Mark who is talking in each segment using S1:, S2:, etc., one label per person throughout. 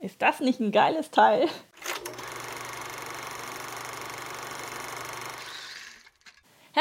S1: Ist das nicht ein geiles Teil?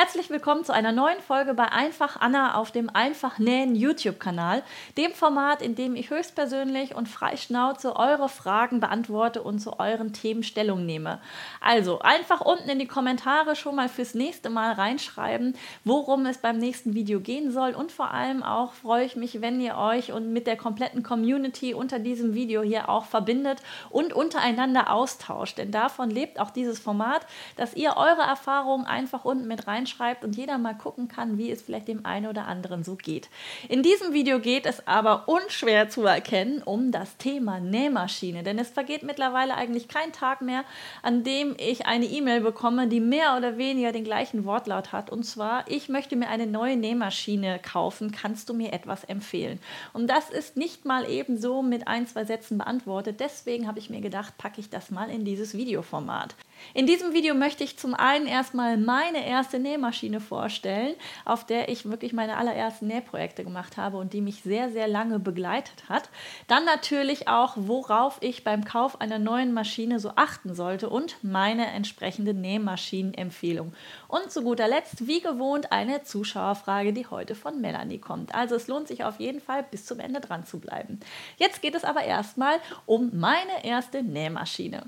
S1: Herzlich willkommen zu einer neuen Folge bei Einfach Anna auf dem Einfach Nähen YouTube-Kanal, dem Format, in dem ich höchstpersönlich und frei Schnauze eure Fragen beantworte und zu euren Themen Stellung nehme. Also einfach unten in die Kommentare schon mal fürs nächste Mal reinschreiben, worum es beim nächsten Video gehen soll und vor allem auch freue ich mich, wenn ihr euch und mit der kompletten Community unter diesem Video hier auch verbindet und untereinander austauscht, denn davon lebt auch dieses Format, dass ihr eure Erfahrungen einfach unten mit reinschreibt reinschreibt und jeder mal gucken kann, wie es vielleicht dem einen oder anderen so geht. In diesem Video geht es aber unschwer zu erkennen um das Thema Nähmaschine, denn es vergeht mittlerweile eigentlich kein Tag mehr, an dem ich eine E-Mail bekomme, die mehr oder weniger den gleichen Wortlaut hat. Und zwar, ich möchte mir eine neue Nähmaschine kaufen, kannst du mir etwas empfehlen? Und das ist nicht mal eben so mit ein, zwei Sätzen beantwortet. Deswegen habe ich mir gedacht, packe ich das mal in dieses Videoformat. In diesem Video möchte ich zum einen erstmal meine erste Nähmaschine vorstellen, auf der ich wirklich meine allerersten Nähprojekte gemacht habe und die mich sehr, sehr lange begleitet hat. Dann natürlich auch, worauf ich beim Kauf einer neuen Maschine so achten sollte und meine entsprechende Nähmaschinenempfehlung. Und zu guter Letzt, wie gewohnt, eine Zuschauerfrage, die heute von Melanie kommt. Also es lohnt sich auf jeden Fall, bis zum Ende dran zu bleiben. Jetzt geht es aber erstmal um meine erste Nähmaschine.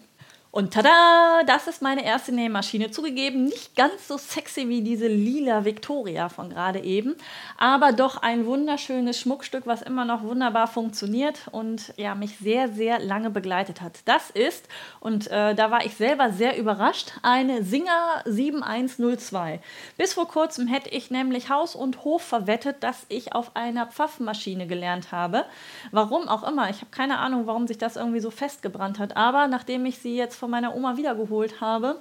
S1: Und tada, das ist meine erste Nähmaschine. Zugegeben, nicht ganz so sexy wie diese lila Victoria von gerade eben, aber doch ein wunderschönes Schmuckstück, was immer noch wunderbar funktioniert und ja, mich sehr, sehr lange begleitet hat. Das ist, und äh, da war ich selber sehr überrascht, eine Singer 7102. Bis vor kurzem hätte ich nämlich Haus und Hof verwettet, dass ich auf einer Pfaffmaschine gelernt habe. Warum auch immer, ich habe keine Ahnung, warum sich das irgendwie so festgebrannt hat, aber nachdem ich sie jetzt von meiner Oma wiedergeholt habe.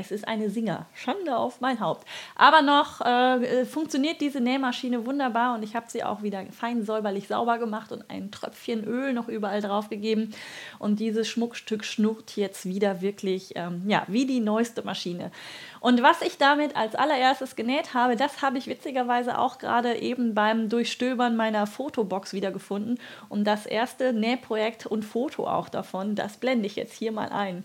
S1: Es ist eine Singer. Schande auf mein Haupt. Aber noch äh, funktioniert diese Nähmaschine wunderbar und ich habe sie auch wieder fein säuberlich sauber gemacht und ein Tröpfchen Öl noch überall drauf gegeben. Und dieses Schmuckstück schnurrt jetzt wieder wirklich ähm, ja, wie die neueste Maschine. Und was ich damit als allererstes genäht habe, das habe ich witzigerweise auch gerade eben beim Durchstöbern meiner Fotobox wiedergefunden. Und das erste Nähprojekt und Foto auch davon, das blende ich jetzt hier mal ein.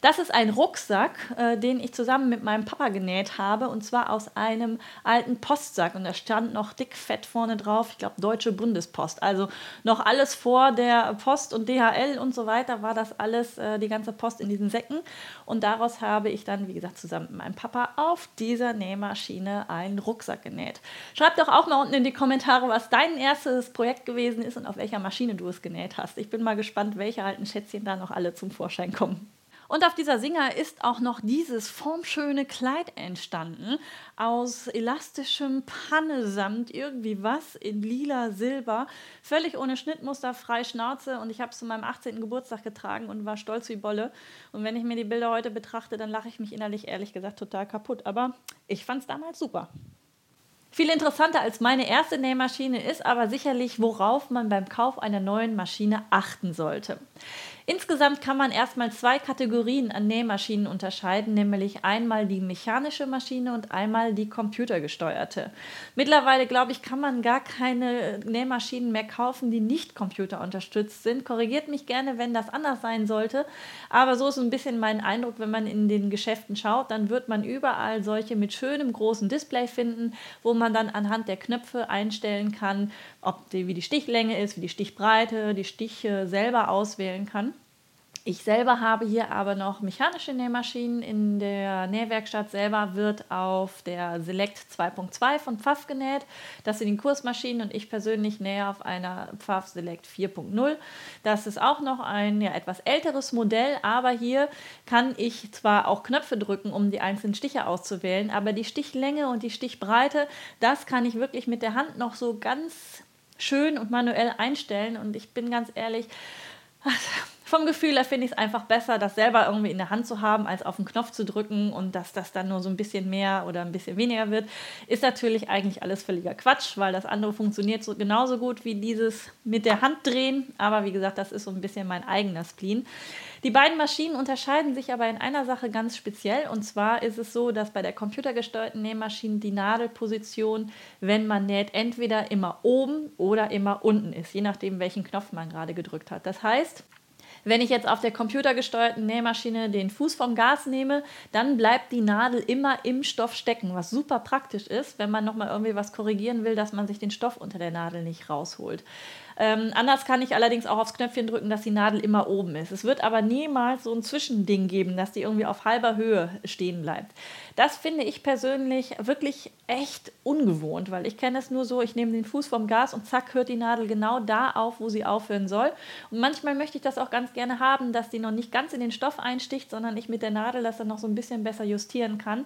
S1: Das ist ein Rucksack, äh, den ich zusammen mit meinem Papa genäht habe und zwar aus einem alten Postsack und da stand noch dick fett vorne drauf, ich glaube Deutsche Bundespost. Also noch alles vor der Post und DHL und so weiter war das alles, äh, die ganze Post in diesen Säcken und daraus habe ich dann, wie gesagt, zusammen mit meinem Papa auf dieser Nähmaschine einen Rucksack genäht. Schreib doch auch mal unten in die Kommentare, was dein erstes Projekt gewesen ist und auf welcher Maschine du es genäht hast. Ich bin mal gespannt, welche alten Schätzchen da noch alle zum Vorschein kommen. Und auf dieser Singer ist auch noch dieses formschöne Kleid entstanden aus elastischem Pannesamt, irgendwie was in lila Silber, völlig ohne Schnittmuster, frei Schnauze und ich habe es zu meinem 18. Geburtstag getragen und war stolz wie Bolle. Und wenn ich mir die Bilder heute betrachte, dann lache ich mich innerlich ehrlich gesagt total kaputt. Aber ich fand es damals super. Viel interessanter als meine erste Nähmaschine ist aber sicherlich, worauf man beim Kauf einer neuen Maschine achten sollte. Insgesamt kann man erstmal zwei Kategorien an Nähmaschinen unterscheiden, nämlich einmal die mechanische Maschine und einmal die computergesteuerte. Mittlerweile, glaube ich, kann man gar keine Nähmaschinen mehr kaufen, die nicht computerunterstützt sind. Korrigiert mich gerne, wenn das anders sein sollte. Aber so ist ein bisschen mein Eindruck, wenn man in den Geschäften schaut, dann wird man überall solche mit schönem großen Display finden, wo man dann anhand der Knöpfe einstellen kann, ob die, wie die Stichlänge ist, wie die Stichbreite, die Stiche selber auswählen kann. Ich selber habe hier aber noch mechanische Nähmaschinen. In der Nähwerkstatt selber wird auf der Select 2.2 von Pfaff genäht. Das sind die Kursmaschinen und ich persönlich nähe auf einer Pfaff Select 4.0. Das ist auch noch ein ja, etwas älteres Modell, aber hier kann ich zwar auch Knöpfe drücken, um die einzelnen Stiche auszuwählen, aber die Stichlänge und die Stichbreite, das kann ich wirklich mit der Hand noch so ganz schön und manuell einstellen. Und ich bin ganz ehrlich, vom Gefühl her finde ich es einfach besser, das selber irgendwie in der Hand zu haben, als auf den Knopf zu drücken und dass das dann nur so ein bisschen mehr oder ein bisschen weniger wird. Ist natürlich eigentlich alles völliger Quatsch, weil das andere funktioniert so genauso gut wie dieses mit der Hand drehen. Aber wie gesagt, das ist so ein bisschen mein eigener Spleen. Die beiden Maschinen unterscheiden sich aber in einer Sache ganz speziell. Und zwar ist es so, dass bei der computergesteuerten Nähmaschine die Nadelposition, wenn man näht, entweder immer oben oder immer unten ist, je nachdem, welchen Knopf man gerade gedrückt hat. Das heißt, Wenn ich jetzt auf der computergesteuerten Nähmaschine den Fuß vom Gas nehme, dann bleibt die Nadel immer im Stoff stecken, was super praktisch ist, wenn man nochmal irgendwie was korrigieren will, dass man sich den Stoff unter der Nadel nicht rausholt. Ähm, anders kann ich allerdings auch aufs Knöpfchen drücken, dass die Nadel immer oben ist. Es wird aber niemals so ein Zwischending geben, dass die irgendwie auf halber Höhe stehen bleibt. Das finde ich persönlich wirklich echt ungewohnt, weil ich kenne es nur so, ich nehme den Fuß vom Gas und zack hört die Nadel genau da auf, wo sie aufhören soll. Und manchmal möchte ich das auch ganz gerne haben, dass die noch nicht ganz in den Stoff einsticht, sondern ich mit der Nadel das dann noch so ein bisschen besser justieren kann.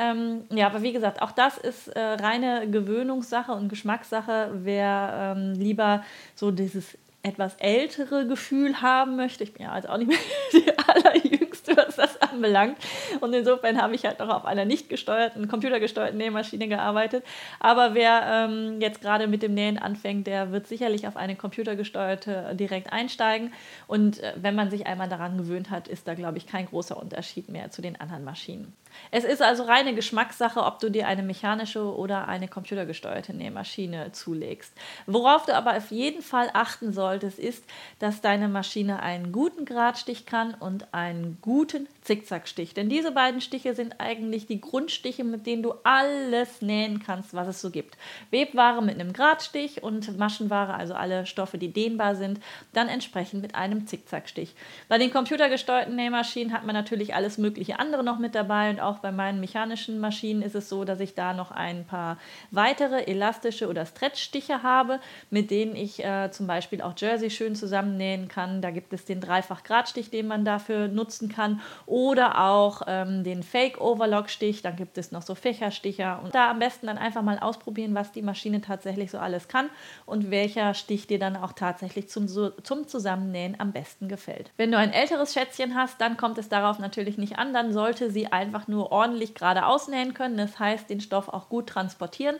S1: Ähm, ja, aber wie gesagt, auch das ist äh, reine Gewöhnungssache und Geschmackssache. Wer ähm, lieber so dieses etwas ältere Gefühl haben möchte. Ich bin ja also auch nicht mehr die allerjüngste, was das anbelangt. Und insofern habe ich halt noch auf einer nicht gesteuerten, computergesteuerten Nähmaschine gearbeitet. Aber wer ähm, jetzt gerade mit dem Nähen anfängt, der wird sicherlich auf eine computergesteuerte direkt einsteigen. Und äh, wenn man sich einmal daran gewöhnt hat, ist da, glaube ich, kein großer Unterschied mehr zu den anderen Maschinen. Es ist also reine Geschmackssache, ob du dir eine mechanische oder eine computergesteuerte Nähmaschine zulegst. Worauf du aber auf jeden Fall achten solltest, ist, dass deine Maschine einen guten Gradstich kann und einen guten Zickzackstich. Denn diese beiden Stiche sind eigentlich die Grundstiche, mit denen du alles nähen kannst, was es so gibt. Webware mit einem Gradstich und Maschenware, also alle Stoffe, die dehnbar sind, dann entsprechend mit einem Zickzackstich. Bei den computergesteuerten Nähmaschinen hat man natürlich alles mögliche andere noch mit dabei auch bei meinen mechanischen Maschinen ist es so, dass ich da noch ein paar weitere elastische oder Stretchstiche habe, mit denen ich äh, zum Beispiel auch Jersey schön zusammennähen kann. Da gibt es den Dreifach-Gradstich, den man dafür nutzen kann oder auch ähm, den Fake-Overlock-Stich. Dann gibt es noch so Fächersticher und da am besten dann einfach mal ausprobieren, was die Maschine tatsächlich so alles kann und welcher Stich dir dann auch tatsächlich zum, zum Zusammennähen am besten gefällt. Wenn du ein älteres Schätzchen hast, dann kommt es darauf natürlich nicht an, dann sollte sie einfach nur ordentlich gerade ausnähen können. Das heißt, den Stoff auch gut transportieren.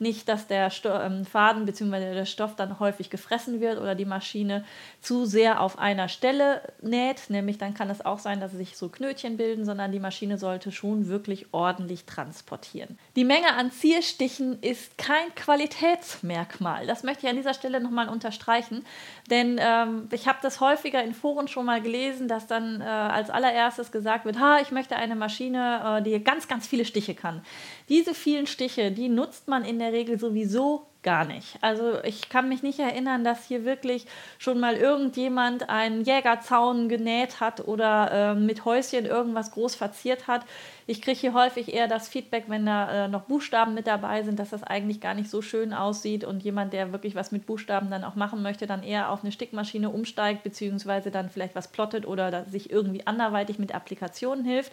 S1: Nicht, dass der Sto ähm, Faden bzw. der Stoff dann häufig gefressen wird oder die Maschine zu sehr auf einer Stelle näht. Nämlich dann kann es auch sein, dass sich so Knötchen bilden, sondern die Maschine sollte schon wirklich ordentlich transportieren. Die Menge an Zierstichen ist kein Qualitätsmerkmal. Das möchte ich an dieser Stelle nochmal unterstreichen, denn ähm, ich habe das häufiger in Foren schon mal gelesen, dass dann äh, als allererstes gesagt wird, ha, ich möchte eine Maschine, äh, die ganz, ganz viele Stiche kann. Diese vielen Stiche, die nutzt man in der Regel sowieso gar nicht. Also ich kann mich nicht erinnern, dass hier wirklich schon mal irgendjemand einen Jägerzaun genäht hat oder äh, mit Häuschen irgendwas groß verziert hat. Ich kriege hier häufig eher das Feedback, wenn da äh, noch Buchstaben mit dabei sind, dass das eigentlich gar nicht so schön aussieht und jemand, der wirklich was mit Buchstaben dann auch machen möchte, dann eher auf eine Stickmaschine umsteigt, beziehungsweise dann vielleicht was plottet oder sich irgendwie anderweitig mit Applikationen hilft.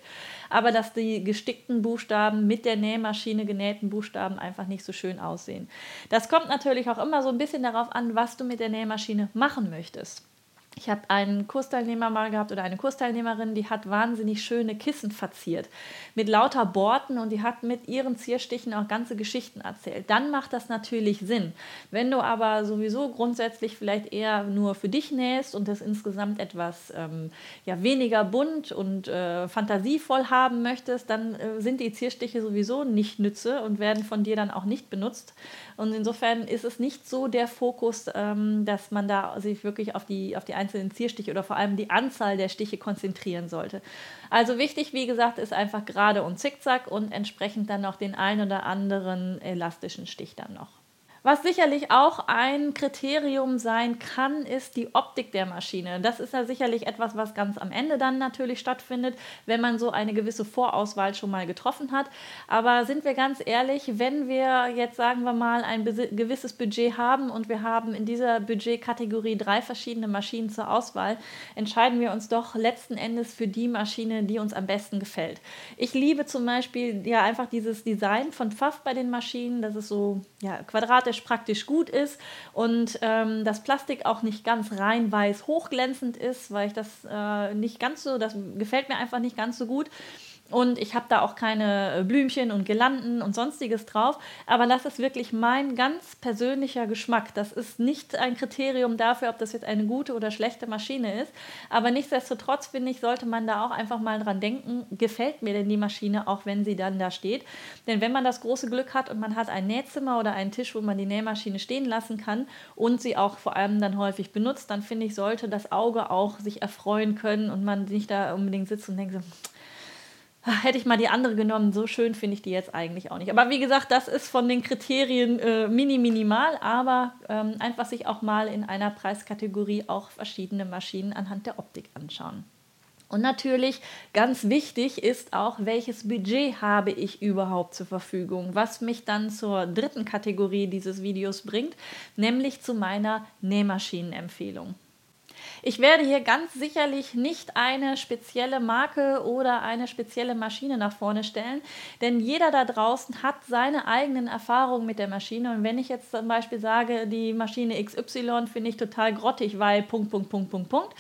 S1: Aber dass die gestickten Buchstaben mit der Nähmaschine genähten Buchstaben einfach nicht so schön aussehen. Das kommt natürlich auch immer so ein bisschen darauf an, was du mit der Nähmaschine machen möchtest. Ich habe einen Kursteilnehmer mal gehabt oder eine Kursteilnehmerin, die hat wahnsinnig schöne Kissen verziert mit lauter Borten und die hat mit ihren Zierstichen auch ganze Geschichten erzählt. Dann macht das natürlich Sinn. Wenn du aber sowieso grundsätzlich vielleicht eher nur für dich nähst und das insgesamt etwas ähm, ja, weniger bunt und äh, fantasievoll haben möchtest, dann äh, sind die Zierstiche sowieso nicht nütze und werden von dir dann auch nicht benutzt. Und insofern ist es nicht so der Fokus, ähm, dass man da sich wirklich auf die, auf die einzelnen Zierstiche oder vor allem die Anzahl der Stiche konzentrieren sollte. Also wichtig, wie gesagt, ist einfach gerade und zickzack und entsprechend dann noch den ein oder anderen elastischen Stich dann noch. Was sicherlich auch ein Kriterium sein kann, ist die Optik der Maschine. Das ist ja sicherlich etwas, was ganz am Ende dann natürlich stattfindet, wenn man so eine gewisse Vorauswahl schon mal getroffen hat. Aber sind wir ganz ehrlich, wenn wir jetzt sagen wir mal ein gewisses Budget haben und wir haben in dieser Budgetkategorie drei verschiedene Maschinen zur Auswahl, entscheiden wir uns doch letzten Endes für die Maschine, die uns am besten gefällt. Ich liebe zum Beispiel ja einfach dieses Design von Pfaff bei den Maschinen. Das ist so ja, quadratisch optisch praktisch gut ist und ähm, das Plastik auch nicht ganz rein weiß hochglänzend ist, weil ich das äh, nicht ganz so, das gefällt mir einfach nicht ganz so gut. Und ich habe da auch keine äh, Blümchen und Girlanden und sonstiges drauf. Aber das ist wirklich mein ganz persönlicher Geschmack. Das ist nicht ein Kriterium dafür, ob das jetzt eine gute oder schlechte Maschine ist. Aber nichtsdestotrotz finde ich, sollte man da auch einfach mal dran denken, gefällt mir denn die Maschine, auch wenn sie dann da steht. Denn wenn man das große Glück hat und man hat ein Nähzimmer oder einen Tisch, wo man die Nähmaschine stehen lassen kann und sie auch vor allem dann häufig benutzt, dann finde ich, sollte das Auge auch sich erfreuen können und man nicht da unbedingt sitzt und denkt so, hätte ich mal die andere genommen, so schön finde ich die jetzt eigentlich auch nicht. Aber wie gesagt, das ist von den Kriterien äh, mini minimal, aber ähm, einfach sich auch mal in einer Preiskategorie auch verschiedene Maschinen anhand der Optik anschauen. Und natürlich ganz wichtig ist auch, welches Budget habe ich überhaupt zur Verfügung, was mich dann zur dritten Kategorie dieses Videos bringt, nämlich zu meiner Nähmaschinenempfehlung. Ich werde hier ganz sicherlich nicht eine spezielle Marke oder eine spezielle Maschine nach vorne stellen, denn jeder da draußen hat seine eigenen Erfahrungen mit der Maschine. Und wenn ich jetzt zum Beispiel sage, die Maschine XY finde ich total grottig, weil Punkt, Punkt, Punkt, Punkt, Punkt,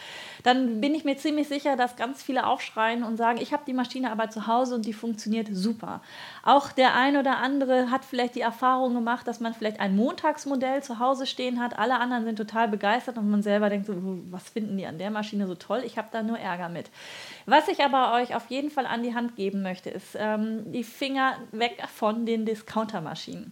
S1: dann bin ich mir ziemlich sicher, dass ganz viele aufschreien und sagen, ich habe die Maschine aber zu Hause und die funktioniert super. Auch der ein oder andere hat vielleicht die Erfahrung gemacht, dass man vielleicht ein Montagsmodell zu Hause stehen hat, alle anderen sind total begeistert und man selber denkt so, was finden die an der Maschine so toll? Ich habe da nur Ärger mit. Was ich aber euch auf jeden Fall an die Hand geben möchte, ist ähm, die Finger weg von den Discountermaschinen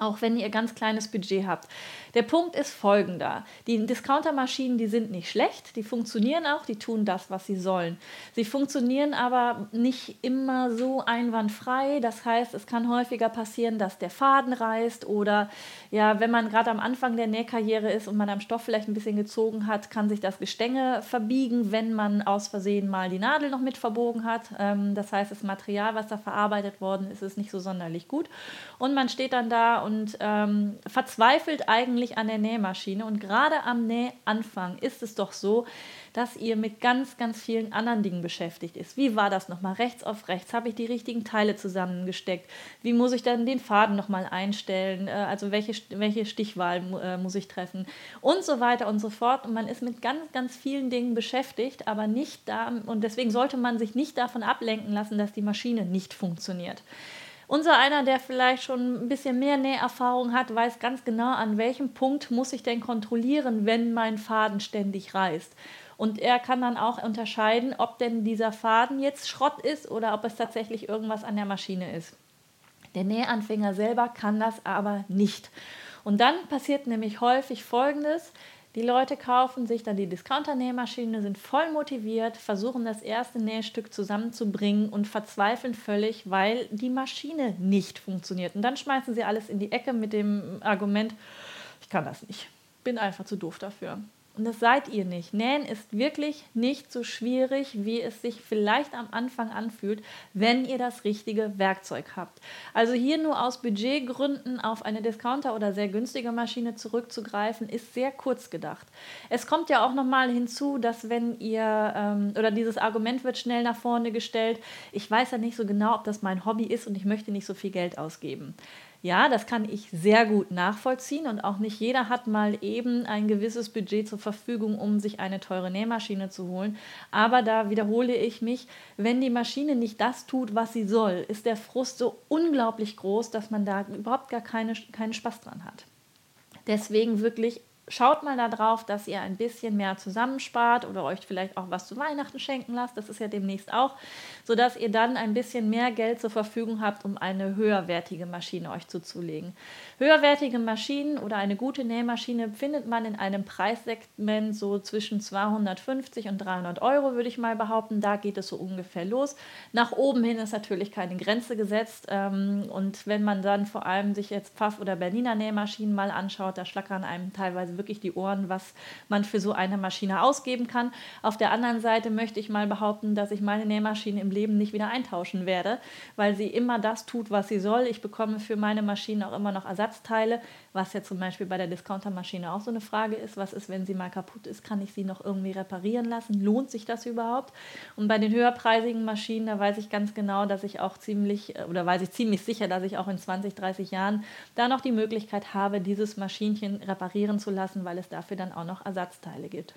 S1: auch wenn ihr ganz kleines Budget habt. Der Punkt ist folgender. Die Discountermaschinen, die sind nicht schlecht, die funktionieren auch, die tun das, was sie sollen. Sie funktionieren aber nicht immer so einwandfrei. Das heißt, es kann häufiger passieren, dass der Faden reißt oder ja, wenn man gerade am Anfang der Nähkarriere ist und man am Stoff vielleicht ein bisschen gezogen hat, kann sich das Gestänge verbiegen, wenn man aus Versehen mal die Nadel noch mit verbogen hat. Ähm, das heißt, das Material, was da verarbeitet worden ist, ist nicht so sonderlich gut. Und man steht dann da und ähm, verzweifelt eigentlich an der Nähmaschine. Und gerade am Nähanfang ist es doch so, dass ihr mit ganz, ganz vielen anderen Dingen beschäftigt ist. Wie war das nochmal? Rechts auf rechts, habe ich die richtigen Teile zusammengesteckt? Wie muss ich dann den Faden nochmal einstellen? Äh, also welche, welche Stichwahl äh, muss ich treffen? Und so weiter und so fort. Und man ist mit ganz, ganz vielen Dingen beschäftigt, aber nicht da. Und deswegen sollte man sich nicht davon ablenken lassen, dass die Maschine nicht funktioniert. Unser einer, der vielleicht schon ein bisschen mehr Näherfahrung hat, weiß ganz genau, an welchem Punkt muss ich denn kontrollieren, wenn mein Faden ständig reißt. Und er kann dann auch unterscheiden, ob denn dieser Faden jetzt Schrott ist oder ob es tatsächlich irgendwas an der Maschine ist. Der Nähanfänger selber kann das aber nicht. Und dann passiert nämlich häufig Folgendes. Die Leute kaufen sich dann die Discounter-Nähmaschine, sind voll motiviert, versuchen das erste Nähstück zusammenzubringen und verzweifeln völlig, weil die Maschine nicht funktioniert. Und dann schmeißen sie alles in die Ecke mit dem Argument, ich kann das nicht, bin einfach zu doof dafür. Und das seid ihr nicht. Nähen ist wirklich nicht so schwierig, wie es sich vielleicht am Anfang anfühlt, wenn ihr das richtige Werkzeug habt. Also hier nur aus Budgetgründen auf eine Discounter oder sehr günstige Maschine zurückzugreifen, ist sehr kurz gedacht. Es kommt ja auch nochmal hinzu, dass wenn ihr, ähm, oder dieses Argument wird schnell nach vorne gestellt, ich weiß ja nicht so genau, ob das mein Hobby ist und ich möchte nicht so viel Geld ausgeben. Ja, das kann ich sehr gut nachvollziehen und auch nicht jeder hat mal eben ein gewisses Budget zur Verfügung, um sich eine teure Nähmaschine zu holen. Aber da wiederhole ich mich, wenn die Maschine nicht das tut, was sie soll, ist der Frust so unglaublich groß, dass man da überhaupt gar keine, keinen Spaß dran hat. Deswegen wirklich schaut mal darauf, dass ihr ein bisschen mehr zusammenspart oder euch vielleicht auch was zu Weihnachten schenken lasst. Das ist ja demnächst auch, sodass ihr dann ein bisschen mehr Geld zur Verfügung habt, um eine höherwertige Maschine euch zuzulegen. Höherwertige Maschinen oder eine gute Nähmaschine findet man in einem Preissegment so zwischen 250 und 300 Euro, würde ich mal behaupten. Da geht es so ungefähr los. Nach oben hin ist natürlich keine Grenze gesetzt. Ähm, und wenn man dann vor allem sich jetzt Pfaff- oder Berliner Nähmaschinen mal anschaut, da schlackern einem teilweise wirklich die Ohren, was man für so eine Maschine ausgeben kann. Auf der anderen Seite möchte ich mal behaupten, dass ich meine Nähmaschine im Leben nicht wieder eintauschen werde, weil sie immer das tut, was sie soll. Ich bekomme für meine Maschine auch immer noch Ersatzteile, was ja zum Beispiel bei der Discountermaschine auch so eine Frage ist. Was ist, wenn sie mal kaputt ist? Kann ich sie noch irgendwie reparieren lassen? Lohnt sich das überhaupt? Und bei den höherpreisigen Maschinen, da weiß ich ganz genau, dass ich auch ziemlich, äh, oder weiß ich ziemlich sicher, dass ich auch in 20, 30 Jahren da noch die Möglichkeit habe, dieses Maschinchen reparieren zu lassen lassen, weil es dafür dann auch noch Ersatzteile gibt.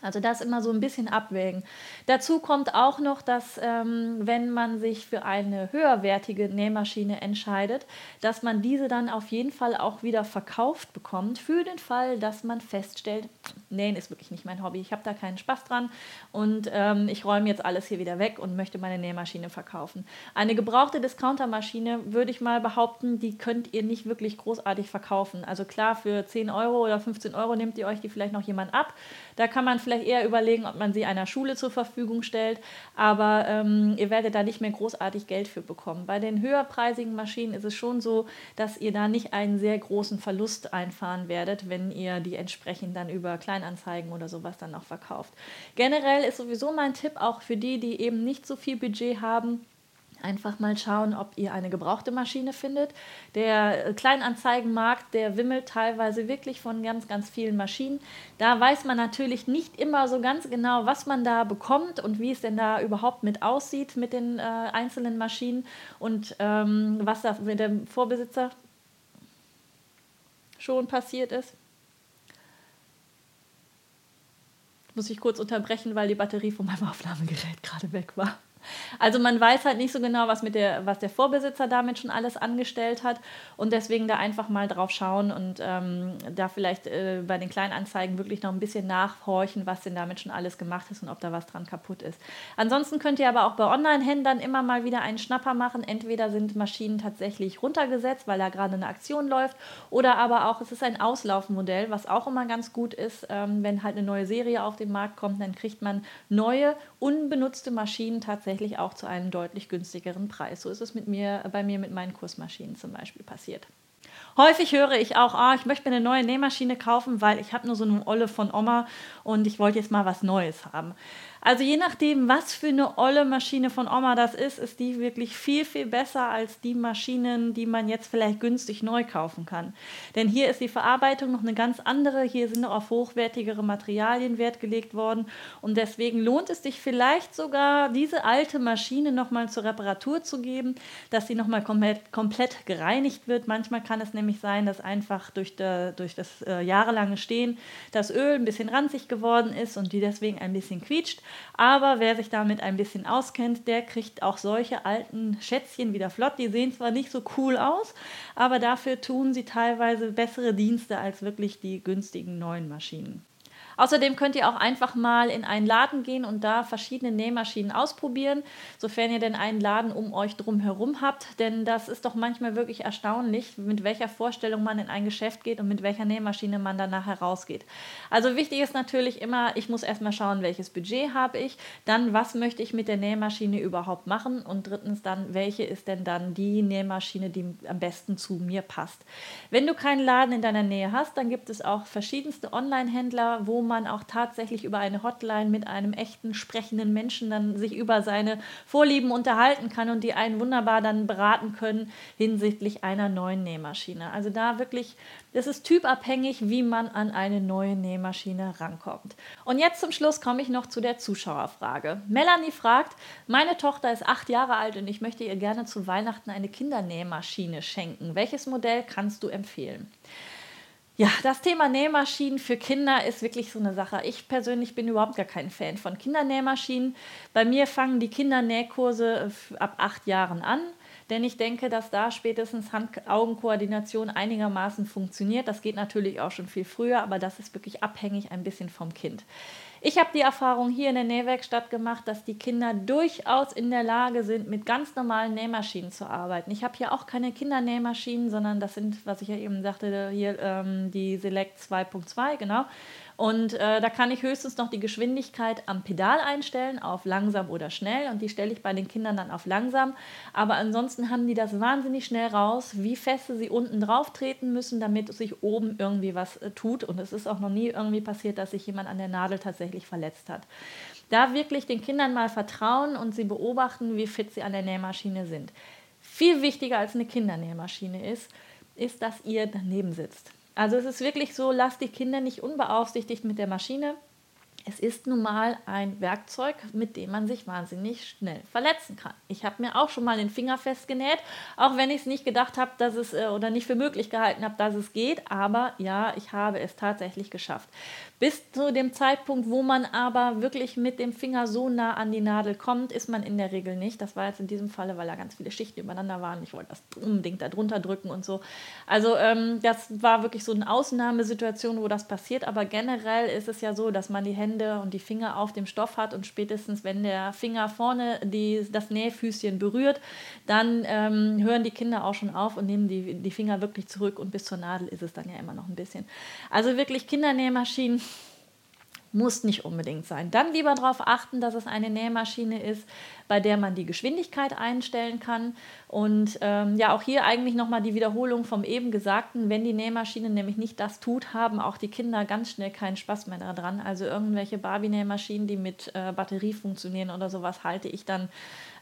S1: Also das immer so ein bisschen abwägen. Dazu kommt auch noch, dass ähm, wenn man sich für eine höherwertige Nähmaschine entscheidet, dass man diese dann auf jeden Fall auch wieder verkauft bekommt, für den Fall, dass man feststellt, Nähen ist wirklich nicht mein Hobby, ich habe da keinen Spaß dran und ähm, ich räume jetzt alles hier wieder weg und möchte meine Nähmaschine verkaufen. Eine gebrauchte Discountermaschine würde ich mal behaupten, die könnt ihr nicht wirklich großartig verkaufen. Also klar, für 10 Euro oder 15 Euro nehmt ihr euch die vielleicht noch jemand ab. Da kann man vielleicht eher überlegen, ob man sie einer Schule zur Verfügung stellt, aber ähm, ihr werdet da nicht mehr großartig Geld für bekommen. Bei den höherpreisigen Maschinen ist es schon so, dass ihr da nicht einen sehr großen Verlust einfahren werdet, wenn ihr die entsprechend dann über Kleinanzeigen oder sowas dann noch verkauft. Generell ist sowieso mein Tipp auch für die, die eben nicht so viel Budget haben, Einfach mal schauen, ob ihr eine gebrauchte Maschine findet. Der Kleinanzeigenmarkt, der wimmelt teilweise wirklich von ganz, ganz vielen Maschinen. Da weiß man natürlich nicht immer so ganz genau, was man da bekommt und wie es denn da überhaupt mit aussieht mit den äh, einzelnen Maschinen und ähm, was da mit dem Vorbesitzer schon passiert ist. Muss ich kurz unterbrechen, weil die Batterie von meinem Aufnahmegerät gerade weg war. Also man weiß halt nicht so genau, was, mit der, was der Vorbesitzer damit schon alles angestellt hat und deswegen da einfach mal drauf schauen und ähm, da vielleicht äh, bei den Kleinanzeigen wirklich noch ein bisschen nachhorchen, was denn damit schon alles gemacht ist und ob da was dran kaputt ist. Ansonsten könnt ihr aber auch bei Online-Händlern immer mal wieder einen Schnapper machen. Entweder sind Maschinen tatsächlich runtergesetzt, weil da gerade eine Aktion läuft oder aber auch es ist ein Auslaufmodell, was auch immer ganz gut ist, ähm, wenn halt eine neue Serie auf den Markt kommt, dann kriegt man neue, unbenutzte Maschinen tatsächlich tatsächlich auch zu einem deutlich günstigeren Preis. So ist es mit mir, bei mir mit meinen Kursmaschinen zum Beispiel passiert. Häufig höre ich auch, ah, ich möchte mir eine neue Nähmaschine kaufen, weil ich habe nur so eine Olle von Oma und ich wollte jetzt mal was Neues haben. Also je nachdem, was für eine olle Maschine von Oma das ist, ist die wirklich viel, viel besser als die Maschinen, die man jetzt vielleicht günstig neu kaufen kann. Denn hier ist die Verarbeitung noch eine ganz andere. Hier sind noch auf hochwertigere Materialien Wert gelegt worden. Und deswegen lohnt es sich vielleicht sogar, diese alte Maschine nochmal zur Reparatur zu geben, dass sie nochmal komplett, komplett gereinigt wird. Manchmal kann es nämlich sein, dass einfach durch, der, durch das äh, jahrelange Stehen das Öl ein bisschen ranzig geworden ist und die deswegen ein bisschen quietscht. Aber wer sich damit ein bisschen auskennt, der kriegt auch solche alten Schätzchen wieder flott. Die sehen zwar nicht so cool aus, aber dafür tun sie teilweise bessere Dienste als wirklich die günstigen neuen Maschinen. Außerdem könnt ihr auch einfach mal in einen Laden gehen und da verschiedene Nähmaschinen ausprobieren, sofern ihr denn einen Laden um euch drum herum habt. Denn das ist doch manchmal wirklich erstaunlich, mit welcher Vorstellung man in ein Geschäft geht und mit welcher Nähmaschine man danach herausgeht. Also wichtig ist natürlich immer, ich muss erstmal schauen, welches Budget habe ich, dann was möchte ich mit der Nähmaschine überhaupt machen und drittens dann, welche ist denn dann die Nähmaschine, die am besten zu mir passt. Wenn du keinen Laden in deiner Nähe hast, dann gibt es auch verschiedenste Online-Händler, wo man auch tatsächlich über eine Hotline mit einem echten sprechenden Menschen dann sich über seine Vorlieben unterhalten kann und die einen wunderbar dann beraten können hinsichtlich einer neuen Nähmaschine. Also da wirklich, das ist typabhängig, wie man an eine neue Nähmaschine rankommt. Und jetzt zum Schluss komme ich noch zu der Zuschauerfrage. Melanie fragt, meine Tochter ist acht Jahre alt und ich möchte ihr gerne zu Weihnachten eine Kindernähmaschine schenken. Welches Modell kannst du empfehlen? Ja, das Thema Nähmaschinen für Kinder ist wirklich so eine Sache. Ich persönlich bin überhaupt gar kein Fan von Kindernähmaschinen. Bei mir fangen die Kindernähkurse ab acht Jahren an, denn ich denke, dass da spätestens Hand-Augen-Koordination einigermaßen funktioniert. Das geht natürlich auch schon viel früher, aber das ist wirklich abhängig ein bisschen vom Kind. Ich habe die Erfahrung hier in der Nähwerkstatt gemacht, dass die Kinder durchaus in der Lage sind, mit ganz normalen Nähmaschinen zu arbeiten. Ich habe hier auch keine Kindernähmaschinen, sondern das sind, was ich ja eben sagte, hier ähm, die Select 2.2, genau. Und äh, da kann ich höchstens noch die Geschwindigkeit am Pedal einstellen auf langsam oder schnell und die stelle ich bei den Kindern dann auf langsam. Aber ansonsten haben die das wahnsinnig schnell raus, wie feste sie unten drauf treten müssen, damit sich oben irgendwie was äh, tut. Und es ist auch noch nie irgendwie passiert, dass sich jemand an der Nadel tatsächlich verletzt hat. Da wirklich den Kindern mal vertrauen und sie beobachten, wie fit sie an der Nähmaschine sind. Viel wichtiger als eine Kindernähmaschine ist, ist, dass ihr daneben sitzt. Also es ist wirklich so, lasst die Kinder nicht unbeaufsichtigt mit der Maschine. Es ist nun mal ein Werkzeug, mit dem man sich wahnsinnig schnell verletzen kann. Ich habe mir auch schon mal den Finger festgenäht, auch wenn ich es nicht gedacht habe, dass es äh, oder nicht für möglich gehalten habe, dass es geht. Aber ja, ich habe es tatsächlich geschafft. Bis zu dem Zeitpunkt, wo man aber wirklich mit dem Finger so nah an die Nadel kommt, ist man in der Regel nicht. Das war jetzt in diesem Falle, weil da ganz viele Schichten übereinander waren. Ich wollte das unbedingt da drunter drücken und so. Also ähm, das war wirklich so eine Ausnahmesituation, wo das passiert. Aber generell ist es ja so, dass man die Hände und die Finger auf dem Stoff hat und spätestens, wenn der Finger vorne die, das Nähfüßchen berührt, dann ähm, hören die Kinder auch schon auf und nehmen die, die Finger wirklich zurück und bis zur Nadel ist es dann ja immer noch ein bisschen. Also wirklich Kindernähmaschinen muss nicht unbedingt sein. Dann lieber darauf achten, dass es eine Nähmaschine ist, bei der man die Geschwindigkeit einstellen kann. Und ähm, ja, auch hier eigentlich nochmal die Wiederholung vom eben Gesagten. Wenn die Nähmaschine nämlich nicht das tut, haben auch die Kinder ganz schnell keinen Spaß mehr daran. Also irgendwelche Barbie-Nähmaschinen, die mit äh, Batterie funktionieren oder sowas, halte ich dann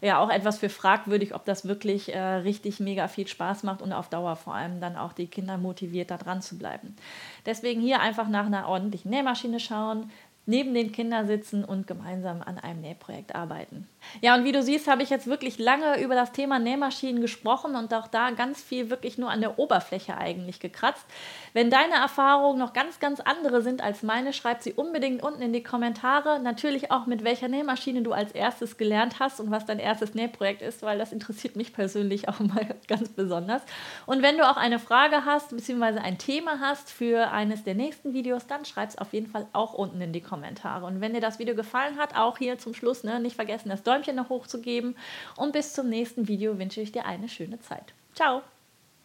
S1: ja auch etwas für fragwürdig, ob das wirklich äh, richtig mega viel Spaß macht und auf Dauer vor allem dann auch die Kinder motiviert, da dran zu bleiben. Deswegen hier einfach nach einer ordentlichen Nähmaschine schauen, neben den Kindern sitzen und gemeinsam an einem Nähprojekt arbeiten. Ja, und wie du siehst, habe ich jetzt wirklich lange über das Thema Nähmaschinen gesprochen und auch da ganz viel wirklich nur an der Oberfläche eigentlich gekratzt. Wenn deine Erfahrungen noch ganz, ganz andere sind als meine, schreib sie unbedingt unten in die Kommentare. Natürlich auch mit welcher Nähmaschine du als erstes gelernt hast und was dein erstes Nähprojekt ist, weil das interessiert mich persönlich auch mal ganz besonders. Und wenn du auch eine Frage hast bzw. ein Thema hast für eines der nächsten Videos, dann schreib es auf jeden Fall auch unten in die Kommentare. Kommentare. Und wenn dir das Video gefallen hat, auch hier zum Schluss, ne, nicht vergessen, das Däumchen noch hochzugeben. Und bis zum nächsten Video wünsche ich dir eine schöne Zeit. Ciao!